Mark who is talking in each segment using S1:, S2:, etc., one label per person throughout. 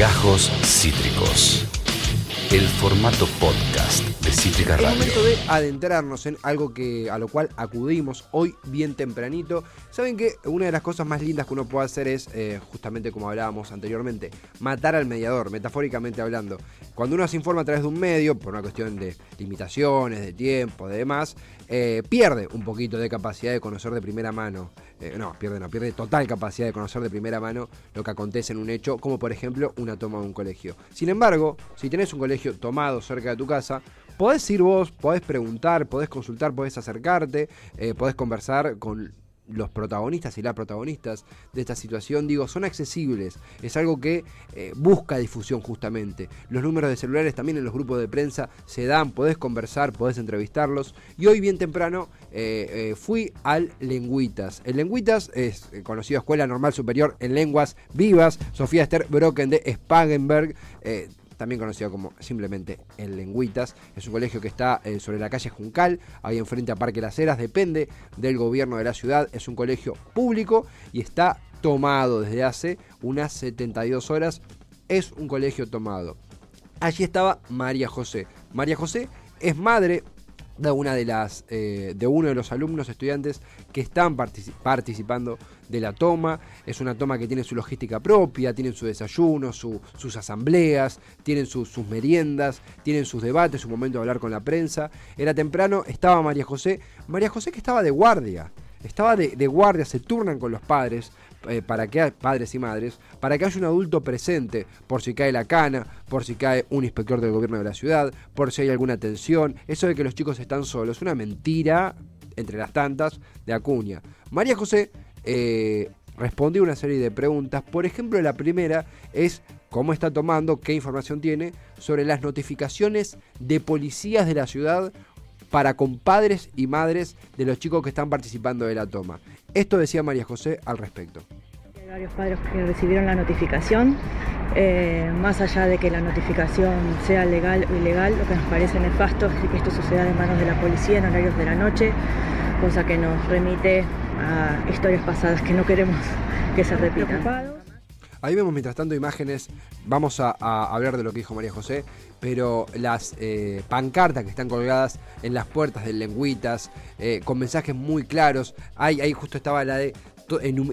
S1: Gajos Cítricos. El formato podcast de Cítrica
S2: Es
S1: Radio.
S2: momento de adentrarnos en algo que a lo cual acudimos hoy bien tempranito. Saben que una de las cosas más lindas que uno puede hacer es, eh, justamente como hablábamos anteriormente, matar al mediador, metafóricamente hablando. Cuando uno se informa a través de un medio, por una cuestión de limitaciones, de tiempo, de demás, eh, pierde un poquito de capacidad de conocer de primera mano. eh, no, pierde, no, pierde total capacidad de conocer de primera mano lo que acontece en un hecho, como por ejemplo una toma de un colegio. Sin embargo, si tenés un colegio tomado cerca de tu casa, podés ir vos, podés preguntar, podés consultar, podés acercarte, eh, podés conversar con los protagonistas y las protagonistas de esta situación, digo, son accesibles. Es algo que eh, busca difusión justamente. Los números de celulares también en los grupos de prensa se dan, podés conversar, podés entrevistarlos. Y hoy bien temprano eh, eh, fui al Lengüitas. El Lengüitas es conocido Escuela Normal Superior en Lenguas Vivas, Sofía Esther Brocken de Spagenberg. También conocido como simplemente el Lengüitas. Es un colegio que está eh, sobre la calle Juncal, ahí enfrente a Parque Las Heras, depende del gobierno de la ciudad. Es un colegio público y está tomado desde hace unas 72 horas. Es un colegio tomado. Allí estaba María José. María José es madre de una de las eh, de uno de los alumnos estudiantes que están partici- participando de la toma. Es una toma que tiene su logística propia tienen su desayuno su- sus asambleas tienen su- sus meriendas tienen sus debates su momento de hablar con la prensa. Era temprano estaba María José. María José que estaba de guardia estaba de guardia se turnan con los padres eh, para que hay padres y madres, para que haya un adulto presente, por si cae la cana, por si cae un inspector del gobierno de la ciudad, por si hay alguna tensión. Eso de que los chicos están solos, es una mentira entre las tantas de Acuña. María José eh, respondió una serie de preguntas. Por ejemplo, la primera es cómo está tomando, qué información tiene sobre las notificaciones de policías de la ciudad para compadres y madres de los chicos que están participando de la toma. Esto decía María José al respecto.
S3: Hay varios padres que recibieron la notificación. Eh, más allá de que la notificación sea legal o ilegal, lo que nos parece nefasto es que esto suceda de manos de la policía en horarios de la noche, cosa que nos remite a historias pasadas que no queremos que se repitan.
S2: Ahí vemos mientras tanto imágenes, vamos a, hablar de lo que dijo María José, pero las eh, pancartas que están colgadas en las puertas del Lengüitas, eh, con mensajes muy claros, ahí, ahí justo estaba la de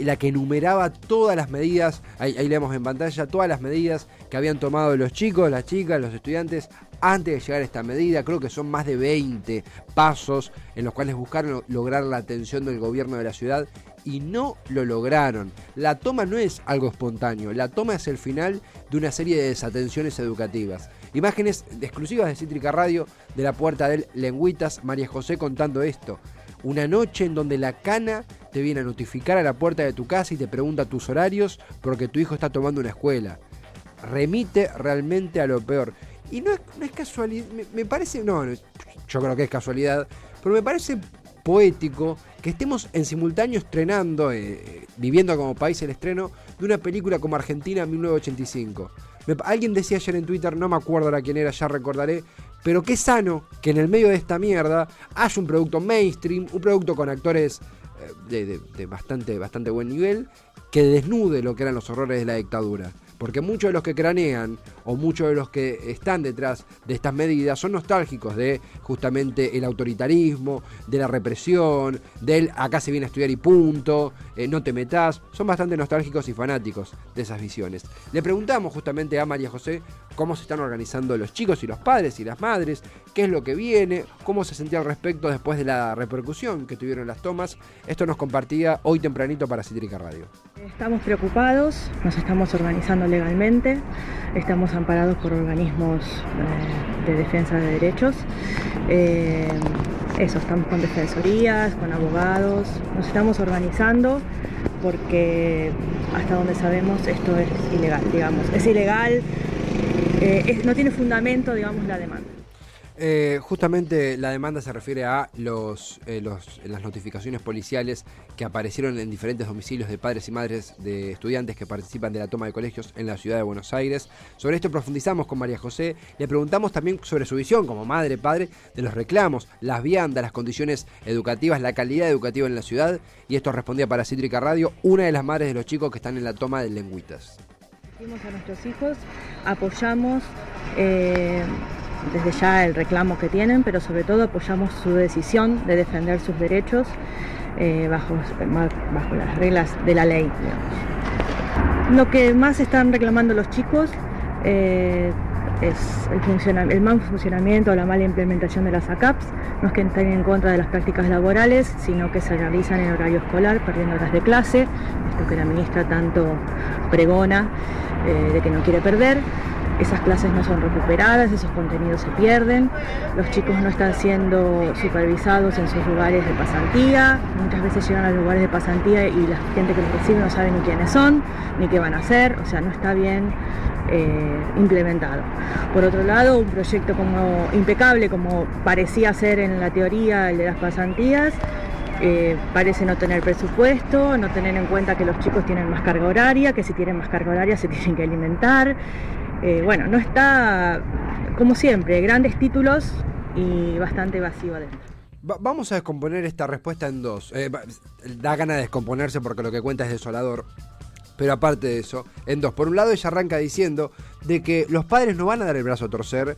S2: la que enumeraba todas las medidas, ahí, ahí leemos en pantalla, todas las medidas que habían tomado los chicos, las chicas, los estudiantes antes de llegar a esta medida. Creo que son más de 20 pasos en los cuales buscaron lo- lograr la atención del gobierno de la ciudad y no lo lograron. La toma no es algo espontáneo, la toma es el final de una serie de desatenciones educativas. Imágenes exclusivas de Cítrica Radio de la puerta del Lengüitas, María José contando esto. Una noche en donde la cana te viene a notificar a la puerta de tu casa y te pregunta tus horarios porque tu hijo está tomando una escuela. Remite realmente a lo peor. Y no es, casualidad, me, parece, no, yo creo que es casualidad, pero me parece poético que estemos en simultáneo estrenando, eh, viviendo como país el estreno de una película como Argentina 1985. Me- alguien decía ayer en Twitter, no me acuerdo ahora quién era, ya recordaré, pero qué sano que en el medio de esta mierda haya un producto mainstream, un producto con actores eh, de, de- de bastante, bastante buen nivel, que desnude lo que eran los horrores de la dictadura. Porque muchos de los que cranean o muchos de los que están detrás de estas medidas son nostálgicos de justamente el autoritarismo, de la represión, del acá se viene a estudiar y punto, eh, no te metas. Son bastante nostálgicos y fanáticos de esas visiones. Le preguntamos justamente a María José cómo se están organizando los chicos y los padres y las madres, qué es lo que viene, cómo se sentía al respecto después de la repercusión que tuvieron las tomas. Esto nos compartía hoy tempranito para Cítrica Radio.
S3: Estamos preocupados, nos estamos organizando legalmente, estamos amparados por organismos eh, de defensa de derechos. Eh, eso, estamos con defensorías, con abogados, nos estamos organizando porque hasta donde sabemos esto es ilegal, digamos. Es ilegal, eh, no tiene fundamento, digamos, la demanda.
S2: Eh, justamente la demanda se refiere a eh, los- las notificaciones policiales que aparecieron en diferentes domicilios de padres y madres de estudiantes que participan de la toma de colegios en la ciudad de Buenos Aires. Sobre esto profundizamos con María José. Le preguntamos también sobre su visión como madre, padre, de los reclamos, las viandas, las condiciones educativas, la calidad educativa en la ciudad. Y esto respondía para Cítrica Radio, una de las madres de los chicos que están en la toma de lengüitas.
S3: A nuestros hijos, apoyamos eh, desde ya el reclamo que tienen, pero sobre todo apoyamos su decisión de defender sus derechos eh, bajo, las reglas de la ley. Lo que más están reclamando los chicos eh, es el, el, mal funcionamiento o la mala implementación de las ACAPs, no es que estén en contra de las prácticas laborales, sino que se realizan en horario escolar, perdiendo horas de clase, esto que la ministra tanto pregona eh, de que no quiere perder. Esas clases no son recuperadas, esos contenidos se pierden, los chicos no están siendo supervisados en sus lugares de pasantía, muchas veces llegan a los lugares de pasantía y la gente que los recibe no sabe ni quiénes son, ni qué van a hacer, o sea, no está bien eh, implementado. Por otro lado, un proyecto como impecable, como parecía ser en la teoría el de las pasantías, eh, parece no tener presupuesto, no tener en cuenta que los chicos tienen más carga horaria, que si tienen más carga horaria se tienen que alimentar. Eh, bueno, no está, como siempre, grandes títulos y bastante vacío adentro.
S2: vamos a descomponer esta respuesta en dos. da ganas de descomponerse porque lo que cuenta es desolador. Pero aparte de eso, en dos. Por un lado, ella arranca diciendo de que los padres no van a dar el brazo a torcer,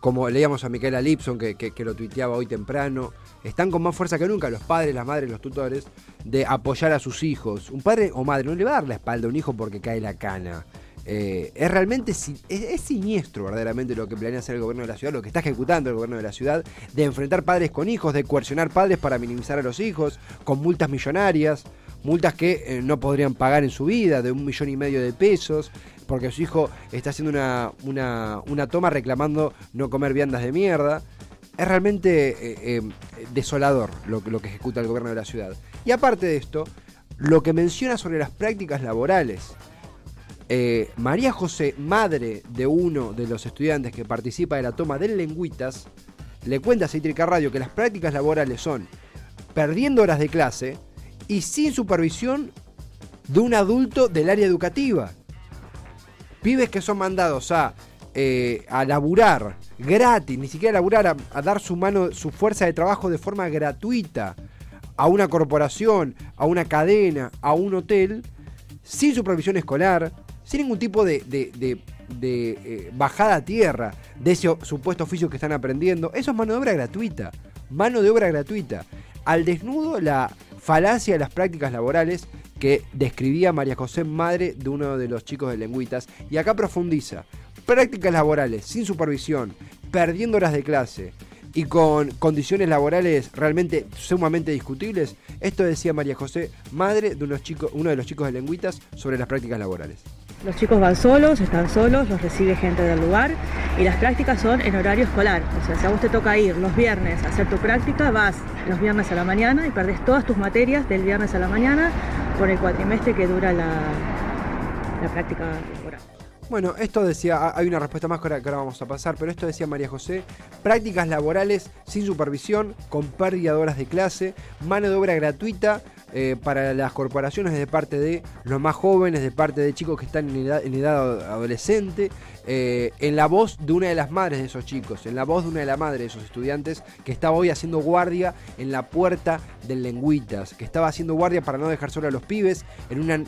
S2: como leíamos a Micaela Lipson, que, que, lo tuiteaba hoy temprano. Están con más fuerza que nunca los padres, las madres, los tutores, de apoyar a sus hijos. Un padre o madre no le va a dar la espalda a un hijo porque cae la cana. Eh, es realmente es, siniestro verdaderamente lo que planea hacer el gobierno de la ciudad, lo que está ejecutando el gobierno de la ciudad, de enfrentar padres con hijos, de coercionar padres para minimizar a los hijos, con multas millonarias multas que eh, no podrían pagar en su vida, de un millón y medio de pesos, porque su hijo está haciendo una, una, toma reclamando no comer viandas de mierda. Es realmente eh, eh, desolador lo, lo que ejecuta el gobierno de la ciudad. Y aparte de esto, lo que menciona sobre las prácticas laborales. María José, madre de uno de los estudiantes que participa de la toma de lengüitas, le cuenta a Cítrica Radio que las prácticas laborales son perdiendo horas de clase, y sin supervisión de un adulto del área educativa. Pibes que son mandados a, eh, a laburar gratis, ni siquiera laburar, a, dar su mano, su fuerza de trabajo de forma gratuita a una corporación, a una cadena, a un hotel, sin supervisión escolar, sin ningún tipo de, de, eh, bajada a tierra de ese supuesto oficio que están aprendiendo. Eso es mano de obra gratuita. Mano de obra gratuita. Al desnudo la falacia de las prácticas laborales que describía María José, madre de uno de los chicos de Lengüitas, y acá profundiza. Prácticas laborales sin supervisión, perdiendo horas de clase y con condiciones laborales realmente sumamente discutibles. Esto decía María José, madre de unos uno de los chicos de Lengüitas, sobre las prácticas laborales.
S3: Los chicos van solos, están solos, los recibe gente del lugar y las prácticas son en horario escolar. O sea, si a vos te toca ir los viernes a hacer tu práctica, vas los viernes a la mañana y perdés todas tus materias del viernes a la mañana por el cuatrimestre que dura la, la práctica laboral.
S2: Bueno, esto decía, hay una respuesta más que ahora, vamos a pasar, pero esto decía María José, prácticas laborales sin supervisión, con pérdida de horas de clase, mano de obra gratuita, eh, para las corporaciones de parte de los más jóvenes, de parte de chicos que están en edad, adolescente, eh, en la voz de una de las madres de esos chicos, en la voz de una de las madres de esos estudiantes que estaba hoy haciendo guardia en la puerta del Lengüitas, que estaba haciendo guardia para no dejar solo a los pibes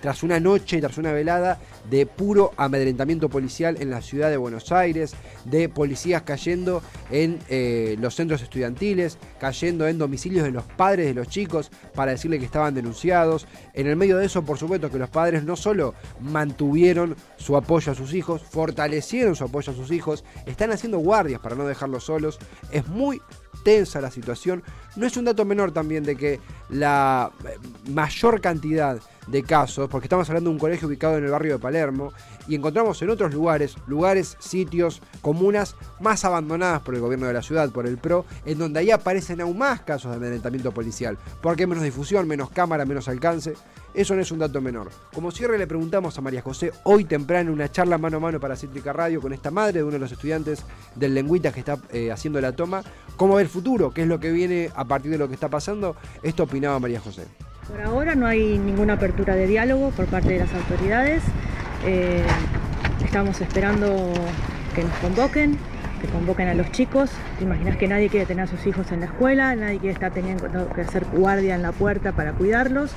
S2: tras una noche, tras una velada de puro amedrentamiento policial en la ciudad de Buenos Aires, de policías cayendo en eh, los centros estudiantiles, cayendo en domicilios de los padres de los chicos para decirle que estaban denunciados. En el medio de eso, por supuesto, que los padres no solo mantuvieron su apoyo a sus hijos, fortalecieron su apoyo a sus hijos, están haciendo guardias para no dejarlos solos. Es muy tensa la situación. No es un dato menor también de que la eh, mayor cantidad de casos, porque estamos hablando de un colegio ubicado en el barrio de Palermo, y encontramos en otros lugares, lugares, sitios, comunas más abandonadas por el gobierno de la ciudad, por el PRO, en donde ahí aparecen aún más casos de amedrentamiento policial, porque menos difusión, menos cámara, menos alcance. Eso no es un dato menor. Como cierre le preguntamos a María José hoy temprano una charla mano a mano para Cítrica Radio con esta madre de uno de los estudiantes del Lengüitas que está eh, haciendo la toma, cómo ve el futuro, qué es lo que viene a partir de lo que está pasando. Esto opinaba María José.
S3: Por ahora no hay ninguna apertura de diálogo por parte de las autoridades. Eh, estamos esperando que nos convoquen, que convoquen a los chicos. Te imaginas que nadie quiere tener a sus hijos en la escuela, nadie quiere estar teniendo que hacer guardia en la puerta para cuidarlos.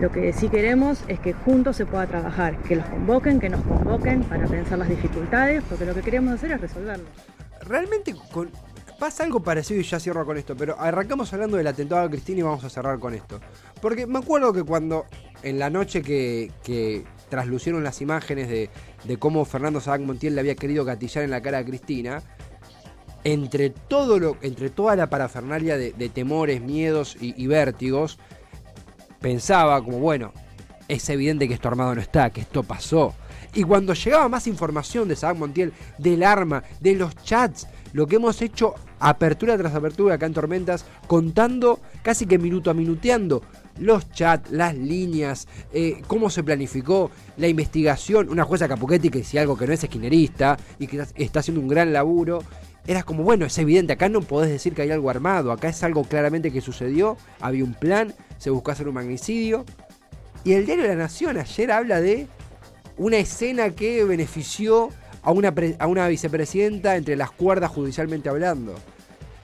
S3: Lo que sí queremos es que juntos se pueda trabajar, que los convoquen, que nos convoquen para pensar las dificultades, porque lo que queremos hacer es resolverlo.
S2: Realmente con, pasa algo parecido y ya cierro con esto, pero arrancamos hablando del atentado a Cristina y vamos a cerrar con esto. Porque me acuerdo que cuando en la noche que, que traslucieron las imágenes de, de cómo Fernando Sabac Montiel le había querido gatillar en la cara a Cristina, entre, todo lo, entre toda la parafernalia de, temores, miedos y, y vértigos, pensaba como, bueno, es evidente que esto armado no está, que esto pasó. Y cuando llegaba más información de Sabac Montiel, del arma, de los chats, lo que hemos hecho apertura tras apertura acá en Tormentas, contando casi que minuto a minuteando los chats, las líneas, eh, cómo se planificó, la investigación, una jueza Capuchetti que si algo que no es esquinerista y que está haciendo un gran laburo. Era como, bueno, es evidente, acá no podés decir que hay algo armado, acá es algo claramente que sucedió, había un plan, se buscó hacer un magnicidio. Y el diario La Nación ayer habla de una escena que benefició a una, a una vicepresidenta entre las cuerdas judicialmente hablando.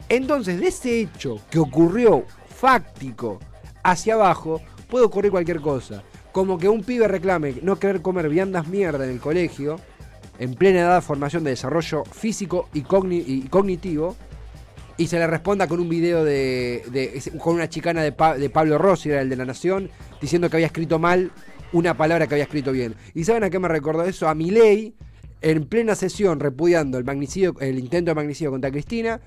S2: Entonces, de ese hecho que ocurrió fáctico hacia abajo, puede ocurrir cualquier cosa. Como que un pibe reclame no querer comer viandas mierda en el colegio, en plena edad de formación de desarrollo físico y, cogni y cognitivo, y se le responda con un video de, con una chicana de, de, Pablo Rossi, era el de la Nación, diciendo que había escrito mal una palabra que había escrito bien. ¿Y saben a qué me recordó eso? A Milei, en plena sesión, repudiando el, magnicidio, el intento de magnicidio contra Cristina,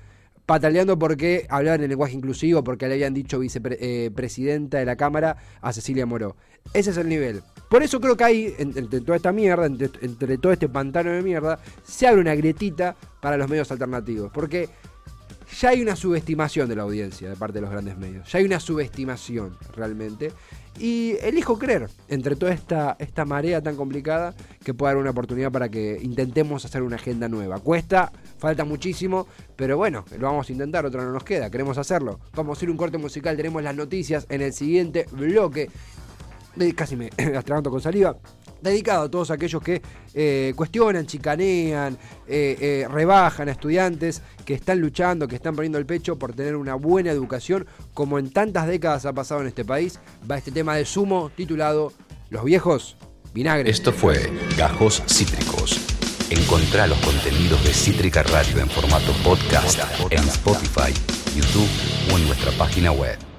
S2: pataleando porque hablaban en lenguaje inclusivo, porque le habían dicho vicepresidenta eh, de la Cámara a Cecilia Moró. Ese es el nivel. Por eso creo que hay, entre, toda esta mierda, entre, entre todo este pantano de mierda, se abre una grietita para los medios alternativos. Porque ya hay una subestimación de la audiencia de parte de los grandes medios. Ya hay una subestimación realmente. Y elijo creer, entre toda esta, esta marea tan complicada, que pueda dar una oportunidad para que intentemos hacer una agenda nueva. Cuesta, falta muchísimo, pero bueno, lo vamos a intentar, otra no nos queda, queremos hacerlo. Vamos a ir un corte musical, tenemos las noticias en el siguiente bloque. Casi me atraganto con saliva dedicado a todos aquellos que eh, cuestionan, chicanean, eh, eh, rebajan a estudiantes que están luchando, que están poniendo el pecho por tener una buena educación, como en tantas décadas ha pasado en este país. Va este tema de sumo titulado Los viejos vinagres.
S1: Esto fue Gajos Cítricos. Encontrá los contenidos de Cítrica Radio en formato podcast en Spotify, YouTube o en nuestra página web.